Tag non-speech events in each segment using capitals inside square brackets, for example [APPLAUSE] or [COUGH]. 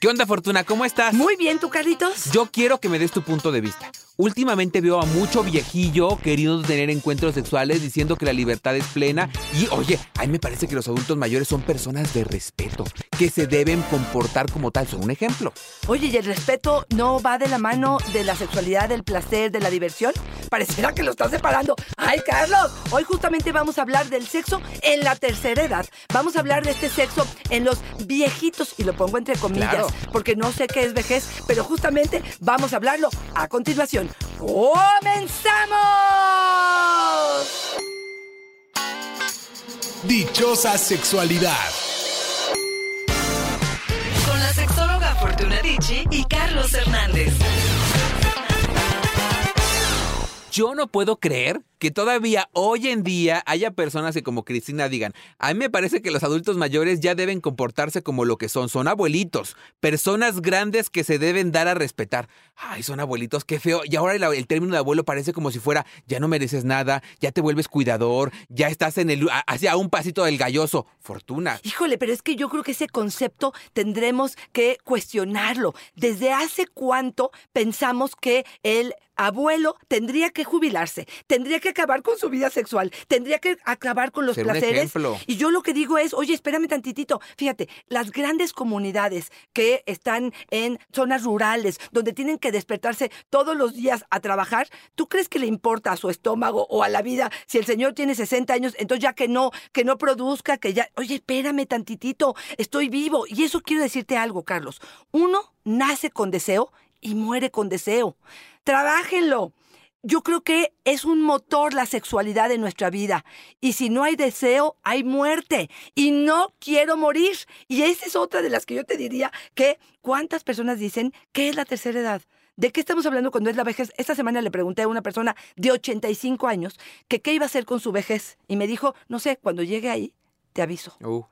¿Qué onda, Fortuna? ¿Cómo estás? Muy bien, ¿tú, Carlitos? Yo quiero que me des tu punto de vista. Últimamente veo a mucho viejillo queriendo tener encuentros sexuales diciendo que la libertad es plena. Y oye, a mí me parece que los adultos mayores son personas de respeto, que se deben comportar como tal. Son un ejemplo. Oye, ¿y el respeto no va de la mano de la sexualidad, del placer, de la diversión? Pareciera que lo estás separando. ¡Ay, Carlos! Hoy justamente vamos a hablar del sexo en la tercera edad. Vamos a hablar de este sexo en los viejitos, y lo pongo entre comillas, Claro. Porque no sé qué es vejez, pero justamente vamos a hablarlo a continuación. ¡Comenzamos! Dichosa sexualidad. Con la sexóloga Fortuna Dicci y Carlos Hernández. Yo no puedo creer que todavía hoy en día haya personas que como Cristina digan, a mí me parece que los adultos mayores ya deben comportarse como lo que son, son abuelitos, personas grandes que se deben dar a respetar. Ay, son abuelitos, qué feo. Y ahora el, el término de abuelo parece como si fuera, ya no mereces nada, ya te vuelves cuidador, ya estás en el, hacia un pasito del galloso. Fortuna. Híjole, pero es que yo creo que ese concepto tendremos que cuestionarlo. ¿Desde hace cuánto pensamos que el abuelo tendría que jubilarse, tendría que acabar con su vida sexual, tendría que acabar con los Ser placeres? ejemplo. Y yo lo que digo es, oye, espérame tantitito. Fíjate, las grandes comunidades que están en zonas rurales, donde tienen que despertarse todos los días a trabajar, ¿tú crees que le importa a su estómago o a la vida si el señor tiene 60 años, entonces ya que no, que no produzca, que ya, oye, espérame tantitito, estoy vivo. Y eso quiero decirte algo, Carlos. Uno nace con deseo y muere con deseo. Trabájenlo. Yo creo que es un motor la sexualidad de nuestra vida. Y si no hay deseo, hay muerte. Y no quiero morir. Y esa es otra de las que yo te diría que cuántas personas dicen que es la tercera edad. ¿De qué estamos hablando cuando es la vejez? Esta semana le pregunté a una persona de 85 años que qué iba a hacer con su vejez. Y me dijo, no sé, cuando llegue ahí, te aviso. Uh,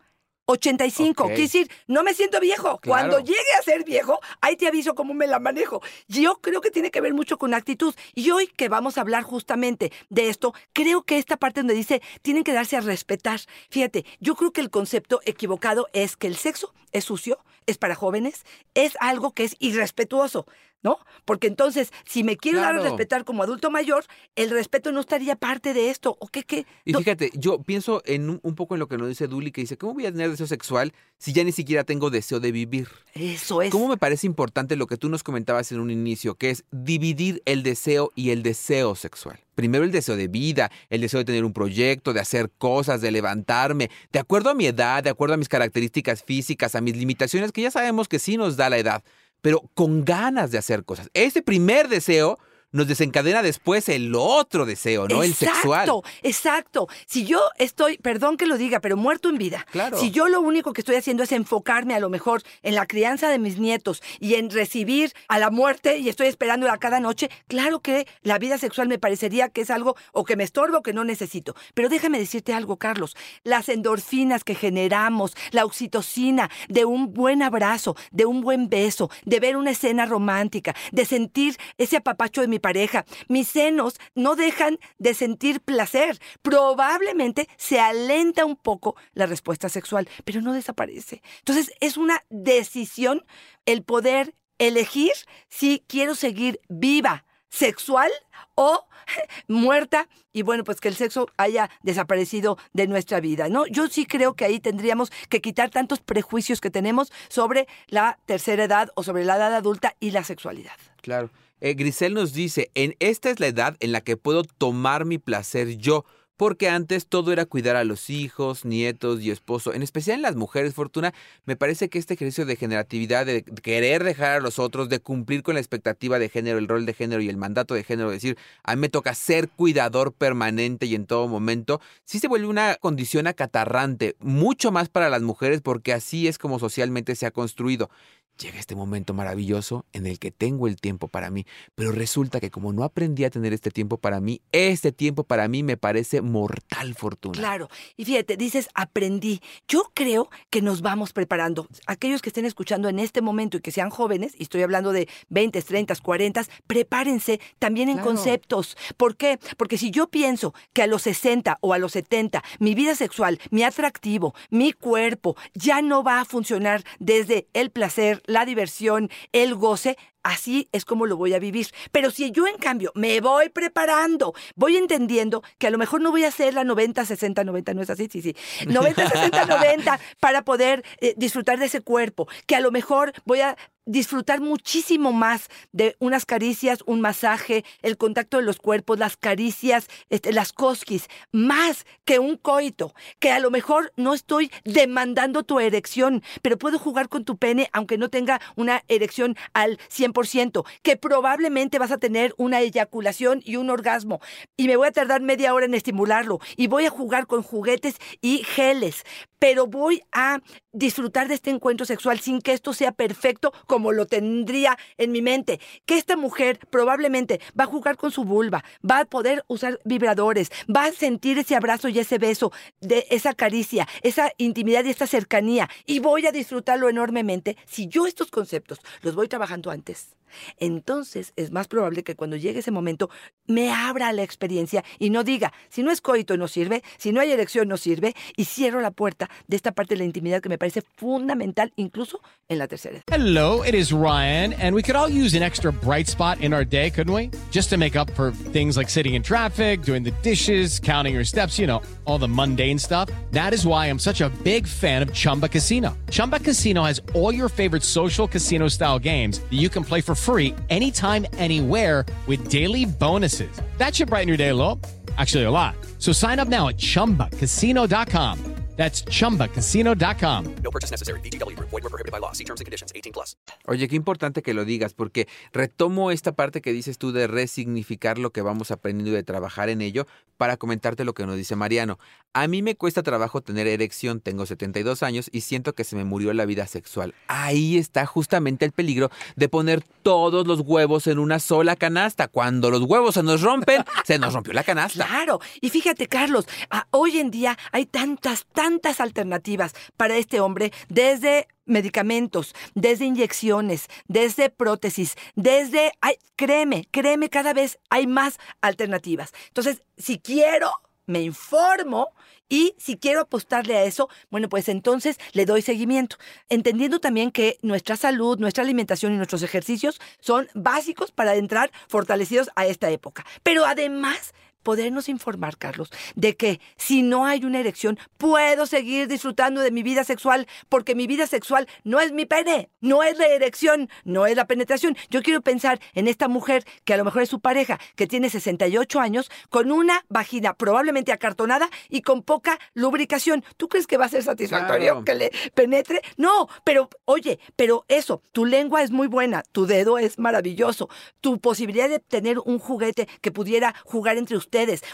85, Ok. quiere decir, no me siento viejo. Claro. Cuando llegue a ser viejo, ahí te aviso cómo me la manejo. Yo creo que tiene que ver mucho con actitud. Y hoy que vamos a hablar justamente de esto, creo que esta parte donde dice, tienen que darse a respetar. Fíjate, yo creo que el concepto equivocado es que el sexo es sucio, es para jóvenes, es algo que es irrespetuoso. ¿No? Porque entonces, si me quiero dar a respetar como adulto mayor, el respeto no estaría parte de esto. ¿O qué? qué? Y No, fíjate, yo pienso en un, un poco en lo que nos dice Duli, que dice, ¿cómo voy a tener deseo sexual si ya ni siquiera tengo deseo de vivir? eso es. ¿Cómo me parece importante lo que tú nos comentabas en un inicio, que es dividir el deseo y el deseo sexual? Primero el deseo de vida, el deseo de tener un proyecto, de hacer cosas, de levantarme, de acuerdo a mi edad, de acuerdo a mis características físicas, a mis limitaciones, que ya sabemos que sí nos da la edad, pero con ganas de hacer cosas. Ese primer deseo nos desencadena después el otro deseo, ¿no? El sexual. Exacto, exacto. Si yo estoy, perdón que lo diga, pero muerto en vida. Claro. Si yo lo único que estoy haciendo es enfocarme a lo mejor en la crianza de mis nietos y en recibir a la muerte y estoy esperándola cada noche, claro que la vida sexual me parecería que es algo o que me estorba o que no necesito. Pero déjame decirte algo, Carlos. Las endorfinas que generamos, la oxitocina de un buen abrazo, de un buen beso, de ver una escena romántica, de sentir ese apapacho de mi pareja. Mis senos no dejan de sentir placer. Probablemente se alenta un poco la respuesta sexual, pero no desaparece. Entonces es una decisión el poder elegir si quiero seguir viva, sexual o [LAUGHS] muerta y bueno, pues que el sexo haya desaparecido de nuestra vida, ¿no? Yo sí creo que ahí tendríamos que quitar tantos prejuicios que tenemos sobre la tercera edad o sobre la edad adulta y la sexualidad. Claro. Eh, Grisel nos dice, en esta es la edad en la que puedo tomar mi placer yo, porque antes todo era cuidar a los hijos, nietos y esposo, en especial en las mujeres, Fortuna, me parece que este ejercicio de generatividad, de querer dejar a los otros, de cumplir con la expectativa de género, el rol de género y el mandato de género, decir, a mí me toca ser cuidador permanente y en todo momento, sí se vuelve una condición acatarrante, mucho más para las mujeres porque así es como socialmente se ha construido. Llega este momento maravilloso en el que tengo el tiempo para mí, pero resulta que como no aprendí a tener este tiempo para mí, este tiempo para mí me parece mortal fortuna. Claro. Y fíjate, dices, aprendí. Yo creo que nos vamos preparando. Aquellos que estén escuchando en este momento y que sean jóvenes, y estoy hablando de 20, 30, 40, prepárense también en Claro. conceptos. ¿Por qué? Porque si yo pienso que a los 60 o a los 70 mi vida sexual, mi atractivo, mi cuerpo ya no va a funcionar desde el placer, la diversión, el goce, así es como lo voy a vivir. Pero si yo, en cambio, me voy preparando, voy entendiendo que a lo mejor no voy a hacer la 90, 60, 90, no es así, sí, sí. 90, 60, 90 para poder eh, disfrutar de ese cuerpo, que a lo mejor voy a disfrutar muchísimo más de unas caricias, un masaje, el contacto de los cuerpos, las caricias, este, las cosquis, más que un coito, que a lo mejor no estoy demandando tu erección, pero puedo jugar con tu pene aunque no tenga una erección al 100%, que probablemente vas a tener una eyaculación y un orgasmo, y me voy a tardar media hora en estimularlo, y voy a jugar con juguetes y geles, pero voy a disfrutar de este encuentro sexual sin que esto sea perfecto como lo tendría en mi mente. Que esta mujer probablemente va a jugar con su vulva, va a poder usar vibradores, va a sentir ese abrazo y ese beso, de esa caricia, esa intimidad y esta cercanía, y voy a disfrutarlo enormemente si yo estos conceptos los voy trabajando antes. Entonces es más probable que cuando llegue ese momento me abra la experiencia y no diga, si no es coito no sirve, si no hay erección no sirve, y cierro la puerta de esta parte de la intimidad que me parece fundamental incluso en la tercera. Hello, it is Ryan, and we could all use an extra bright spot in our day, couldn't we? Just to make up for things like sitting in traffic, doing the dishes, counting your steps, you know, all the mundane stuff. That is why I'm such a big fan of Chumba Casino. Chumba Casino has all your favorite social casino style games that you can play for free anytime, anywhere with daily bonuses. That should brighten your day a little. Actually, a lot. So sign up now at chumbacasino.com. That's chumbacasino.com. No purchase necessary. VGW Group. Void were prohibited by law. See terms and conditions. 18 plus. Oye, qué importante que lo digas, porque retomo esta parte que dices tú de resignificar lo que vamos aprendiendo y de trabajar en ello para comentarte lo que nos dice Mariano. A mí me cuesta trabajo tener erección, tengo 72 años y siento que se me murió la vida sexual. Ahí está justamente el peligro de poner todos los huevos en una sola canasta. Cuando los huevos se nos rompen, se nos rompió la canasta. Claro, y fíjate Carlos, hoy en día hay tantas, tantas alternativas para este hombre, desde medicamentos, desde inyecciones, desde prótesis, desde, ay, créeme, créeme, cada vez hay más alternativas. Entonces, si quiero, me informo y si quiero apostarle a eso, bueno, pues entonces le doy seguimiento, entendiendo también que nuestra salud, nuestra alimentación y nuestros ejercicios son básicos para entrar fortalecidos a esta época. Pero además podernos informar, Carlos, de que si no hay una erección, puedo seguir disfrutando de mi vida sexual, porque mi vida sexual no es mi pene, no es la erección, no es la penetración. Yo quiero pensar en esta mujer que a lo mejor es su pareja, que tiene 68 años, con una vagina probablemente acartonada y con poca lubricación. ¿Tú crees que va a ser satisfactorio Claro. que le penetre? No, pero oye, pero eso, tu lengua es muy buena, tu dedo es maravilloso, tu posibilidad de tener un juguete que pudiera jugar entre ustedes,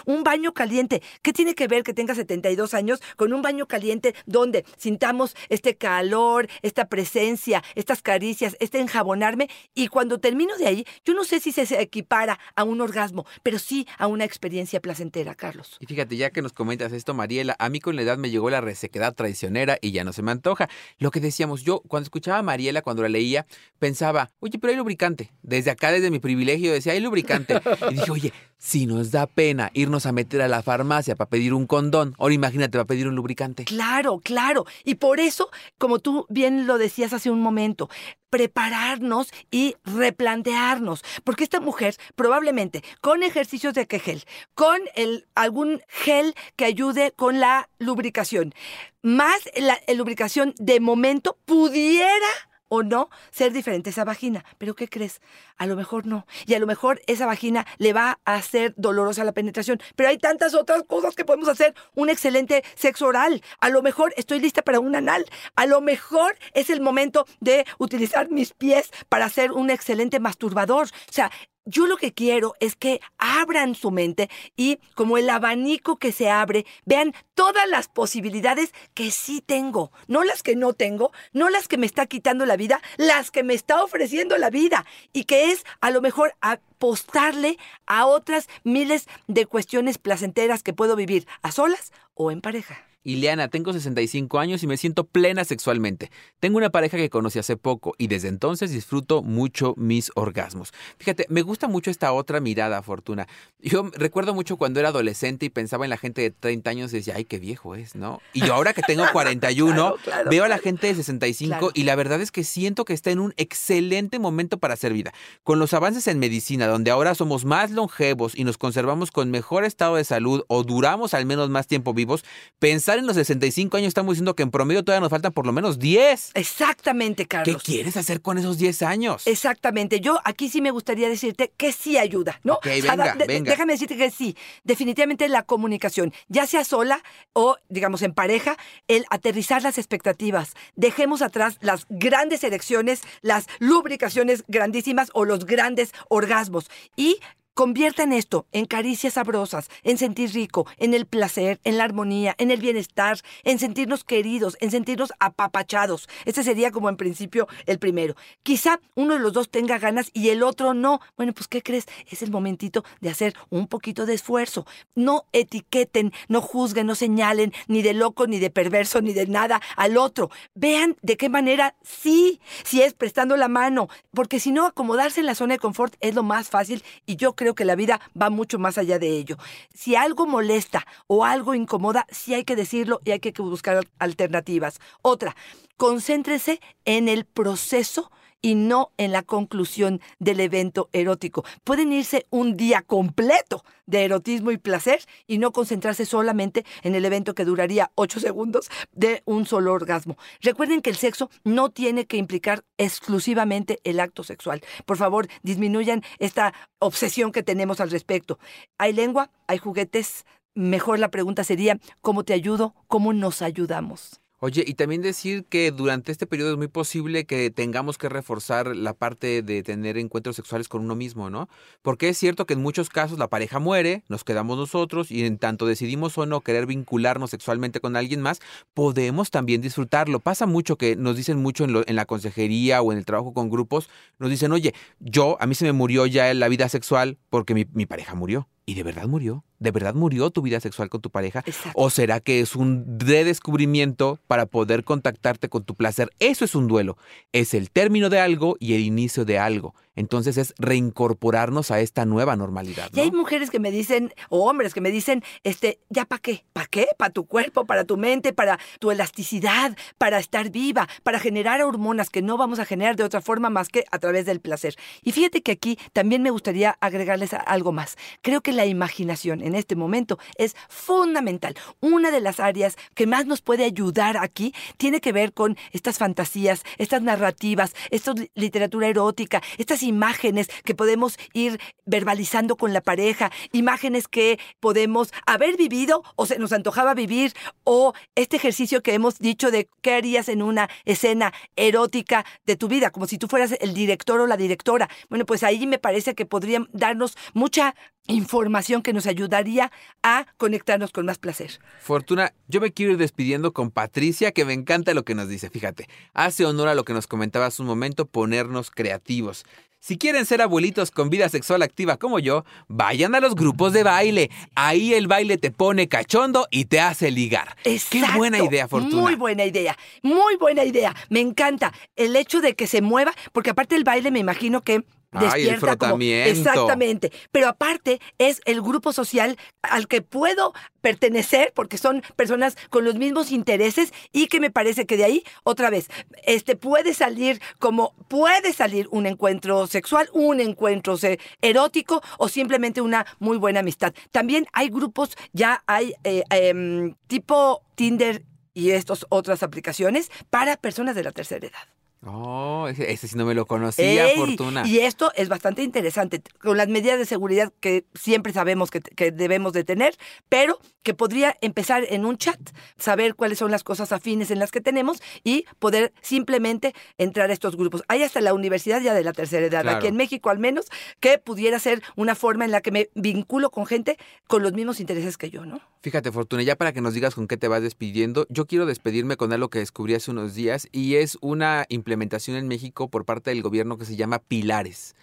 un baño caliente. ¿Qué tiene que ver que tenga 72 años con un baño caliente donde sintamos este calor, esta presencia, estas caricias, este enjabonarme? Y cuando termino de ahí, yo no sé si se equipara a un orgasmo, pero sí a una experiencia placentera, Carlos. Y fíjate, ya que nos comentas esto, Mariela, a mí con la edad me llegó la resequedad traicionera y ya no se me antoja. Lo que decíamos, yo cuando escuchaba a Mariela, cuando la leía, pensaba, oye, pero hay lubricante. Desde acá, desde mi privilegio, decía, hay lubricante. Y dije, oye, si nos da pena irnos a meter a la farmacia para pedir un condón, ahora imagínate, para pedir un lubricante. Claro, claro. Y por eso, como tú bien lo decías hace un momento, prepararnos y replantearnos. Porque esta mujer probablemente con ejercicios de Kegel, con el, algún gel que ayude con la lubricación, más la lubricación de momento pudiera o no ser diferente esa vagina. Pero ¿qué crees? A lo mejor no. Y a lo mejor esa vagina le va a hacer dolorosa la penetración. Pero hay tantas otras cosas que podemos hacer. Un excelente sexo oral. A lo mejor estoy lista para un anal. A lo mejor es el momento de utilizar mis pies para ser un excelente masturbador. O sea, yo lo que quiero es que abran su mente y como el abanico que se abre, vean todas las posibilidades que sí tengo, no las que no tengo, no las que me está quitando la vida, las que me está ofreciendo la vida y que es a lo mejor apostarle a otras miles de cuestiones placenteras que puedo vivir a solas o en pareja. Ileana, tengo 65 años y me siento plena sexualmente. Tengo una pareja que conocí hace poco y desde entonces disfruto mucho mis orgasmos. Fíjate, me gusta mucho esta otra mirada, Fortuna. Yo recuerdo mucho cuando era adolescente y pensaba en la gente de 30 años y decía, ay, qué viejo es, ¿no? Y yo ahora que tengo [LAUGHS] 41, Claro, claro, veo a la gente de 65 Claro. y la verdad es que siento que está en un excelente momento para hacer vida. Con los avances en medicina, donde ahora somos más longevos y nos conservamos con mejor estado de salud o duramos al menos más tiempo vivos, pensar en los 65 años estamos diciendo que en promedio todavía nos faltan por lo menos 10. Exactamente, ¿Qué Carlos. quieres hacer con esos 10 años? Exactamente. Yo aquí sí me gustaría decirte que sí ayuda, ¿no? Ok, venga, de- de- venga. Déjame decirte que sí. Definitivamente la comunicación, ya sea sola o, digamos, en pareja, el aterrizar las expectativas. Dejemos atrás las grandes erecciones, las lubricaciones grandísimas o los grandes orgasmos y Conviertan esto en caricias sabrosas, en sentir rico, en el placer, en la armonía, en el bienestar, en sentirnos queridos, en sentirnos apapachados. Este sería como en principio el primero. Quizá uno de los dos tenga ganas y el otro no. Bueno, pues ¿qué crees? Es el momentito de hacer un poquito de esfuerzo. No etiqueten, no juzguen, no señalen ni de loco, ni de perverso, ni de nada al otro. Vean de qué manera sí, si es prestando la mano, porque si no, acomodarse en la zona de confort es lo más fácil y yo creo que la vida va mucho más allá de ello. Si algo molesta o algo incomoda, sí hay que decirlo y hay que buscar al- alternativas. Otra, concéntrese en el proceso y no en la conclusión del evento erótico. Pueden irse un día completo de erotismo y placer y no concentrarse solamente en el evento que duraría ocho segundos de un solo orgasmo. Recuerden que el sexo no tiene que implicar exclusivamente el acto sexual. Por favor, disminuyan esta obsesión que tenemos al respecto. Hay lengua, hay juguetes. Mejor la pregunta sería, ¿cómo te ayudo? ¿Cómo nos ayudamos? Oye, y también decir que durante este periodo es muy posible que tengamos que reforzar la parte de tener encuentros sexuales con uno mismo, ¿no? Porque es cierto que en muchos casos la pareja muere, nos quedamos nosotros y en tanto decidimos o no querer vincularnos sexualmente con alguien más, podemos también disfrutarlo. Pasa mucho que nos dicen mucho en, lo- en la consejería o en el trabajo con grupos, nos dicen, oye, yo, a mí se me murió ya la vida sexual porque mi, mi pareja murió. ¿Y de verdad murió? ¿De verdad murió tu vida sexual con tu pareja? Exacto. ¿O será que es un redescubrimiento para poder contactarte con tu placer? Eso es un duelo. Es el término de algo y el inicio de algo. Entonces es reincorporarnos a esta nueva normalidad. Y hay ¿no? mujeres que me dicen, o hombres que me dicen, este, ¿ya para qué? ¿Para qué? Para tu cuerpo, para tu mente, para tu elasticidad, para estar viva, para generar hormonas que no vamos a generar de otra forma más que a través del placer. Y fíjate que aquí también me gustaría agregarles algo más. Creo que la imaginación en este momento es fundamental. Una de las áreas que más nos puede ayudar aquí tiene que ver con estas fantasías, estas narrativas, esta li- literatura erótica, estas imágenes que podemos ir verbalizando con la pareja, imágenes que podemos haber vivido o se nos antojaba vivir, o este ejercicio que hemos dicho de qué harías en una escena erótica de tu vida, como si tú fueras el director o la directora. Bueno, pues ahí me parece que podrían darnos mucha información que nos ayudaría a conectarnos con más placer. Fortuna, yo me quiero ir despidiendo con Patricia, que me encanta lo que nos dice. Fíjate, hace honor a lo que nos comentaba hace un momento, ponernos creativos. Si quieren ser abuelitos con vida sexual activa como yo, vayan a los grupos de baile. Ahí el baile te pone cachondo y te hace ligar. Qué Exacto. buena idea, Fortuna. Muy buena idea, muy buena idea. Me encanta el hecho de que se mueva, porque aparte el baile me imagino que Ay, el despierta como- frotamiento. exactamente. Pero aparte es el grupo social al que puedo pertenecer porque son personas con los mismos intereses y que me parece que de ahí otra vez este puede salir como puede salir un encuentro sexual, un encuentro se- erótico o simplemente una muy buena amistad. También hay grupos, ya hay eh, em, tipo Tinder y estas otras aplicaciones para personas de la tercera edad. Oh, ese, ese sí no me lo conocía, Ey, Fortuna. Y esto es bastante interesante, con las medidas de seguridad que siempre sabemos que, que debemos de tener, pero que podría empezar en un chat, saber cuáles son las cosas afines en las que tenemos y poder simplemente entrar a estos grupos. Hay hasta la universidad ya de la tercera edad, Claro. aquí en México al menos, que pudiera ser una forma en la que me vinculo con gente con los mismos intereses que yo, ¿no? Fíjate, Fortuna, ya para que nos digas con qué te vas despidiendo, yo quiero despedirme con algo que descubrí hace unos días y es una implementación en México por parte del gobierno que se llama Pilares.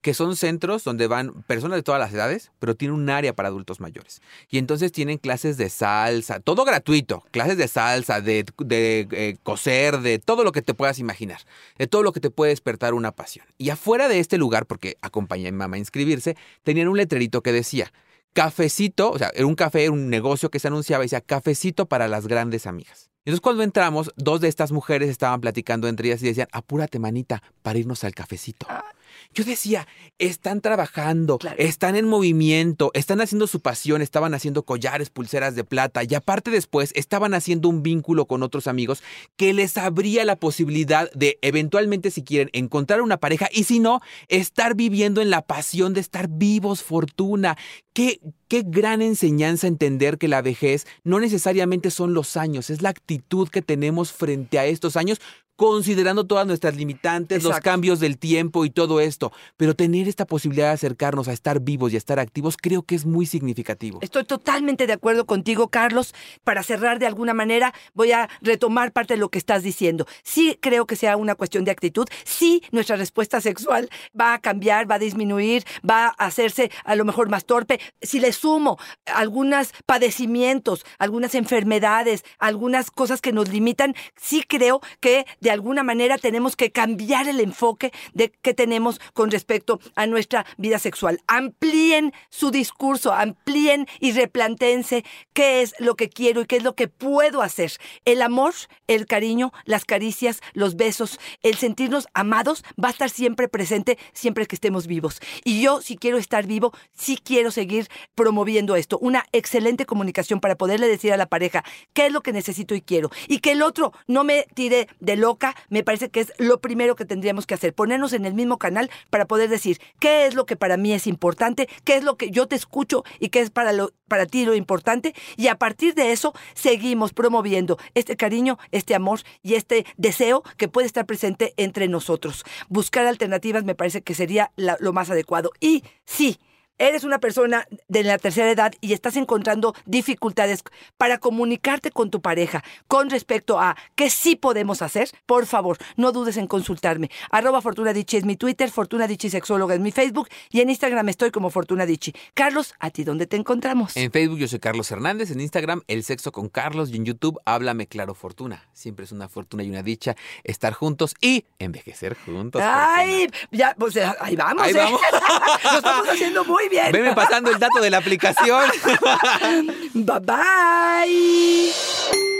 que son centros donde van personas de todas las edades, pero tienen un área para adultos mayores. Y entonces tienen clases de salsa, todo gratuito, clases de salsa, de, de, eh, coser, de todo lo que te puedas imaginar, de todo lo que te puede despertar una pasión. Y afuera de este lugar, porque acompañé a mi mamá a inscribirse, tenían un letrerito que decía, cafecito, o sea, era un café, era un negocio que se anunciaba y decía, cafecito para las grandes amigas. Entonces cuando entramos, dos de estas mujeres estaban platicando entre ellas y decían, apúrate manita para irnos al cafecito. Yo decía, están trabajando, Claro. están en movimiento, están haciendo su pasión, estaban haciendo collares, pulseras de plata y aparte después estaban haciendo un vínculo con otros amigos que les abría la posibilidad de eventualmente si quieren encontrar una pareja y si no, estar viviendo en la pasión de estar vivos, fortuna. Qué, qué gran enseñanza entender que la vejez no necesariamente son los años, es la actitud que tenemos frente a estos años considerando todas nuestras limitantes, los cambios del tiempo y todo esto. Pero tener esta posibilidad de acercarnos a estar vivos y a estar activos creo que es muy significativo. Estoy totalmente de acuerdo contigo, Carlos. Para cerrar de alguna manera, voy a retomar parte de lo que estás diciendo. Sí creo que sea una cuestión de actitud. Sí, nuestra respuesta sexual va a cambiar, va a disminuir, va a hacerse a lo mejor más torpe. Si le sumo algunos padecimientos, algunas enfermedades, algunas cosas que nos limitan, sí creo que de alguna manera tenemos que cambiar el enfoque de que tenemos con respecto a nuestra vida sexual. Amplíen su discurso, amplíen y replantéense qué es lo que quiero y qué es lo que puedo hacer. El amor, el cariño, las caricias, los besos, el sentirnos amados va a estar siempre presente siempre que estemos vivos. Y yo, si quiero estar vivo, sí quiero seguir promoviendo esto. Una excelente comunicación para poderle decir a la pareja qué es lo que necesito y quiero. Y que el otro no me tire de loca, me parece que es lo primero que tendríamos que hacer. Ponernos en el mismo canal para poder decir qué es lo que para mí es importante, qué es lo que yo te escucho y qué es para, lo, para ti lo importante. Y a partir de eso, seguimos promoviendo este cariño, este amor y este deseo que puede estar presente entre nosotros. Buscar alternativas me parece que sería lo más adecuado. Y sí, eres una persona de la tercera edad y estás encontrando dificultades para comunicarte con tu pareja con respecto a qué sí podemos hacer, por favor, no dudes en consultarme. Arroba Fortuna es mi Twitter, Fortuna Dichi Sexóloga es mi Facebook y en Instagram estoy como Fortuna Dichi. Carlos, ¿a ti dónde te encontramos? En Facebook yo soy Carlos Hernández, en Instagram El Sexo con Carlos y en YouTube Háblame Claro Fortuna. Siempre es una fortuna y una dicha estar juntos y envejecer juntos. Ay, ya, pues eh, ahí vamos, Ahí ¿eh? vamos. [LAUGHS] Lo estamos haciendo muy bien. Veme pasando el dato de la aplicación. [LAUGHS] Bye bye.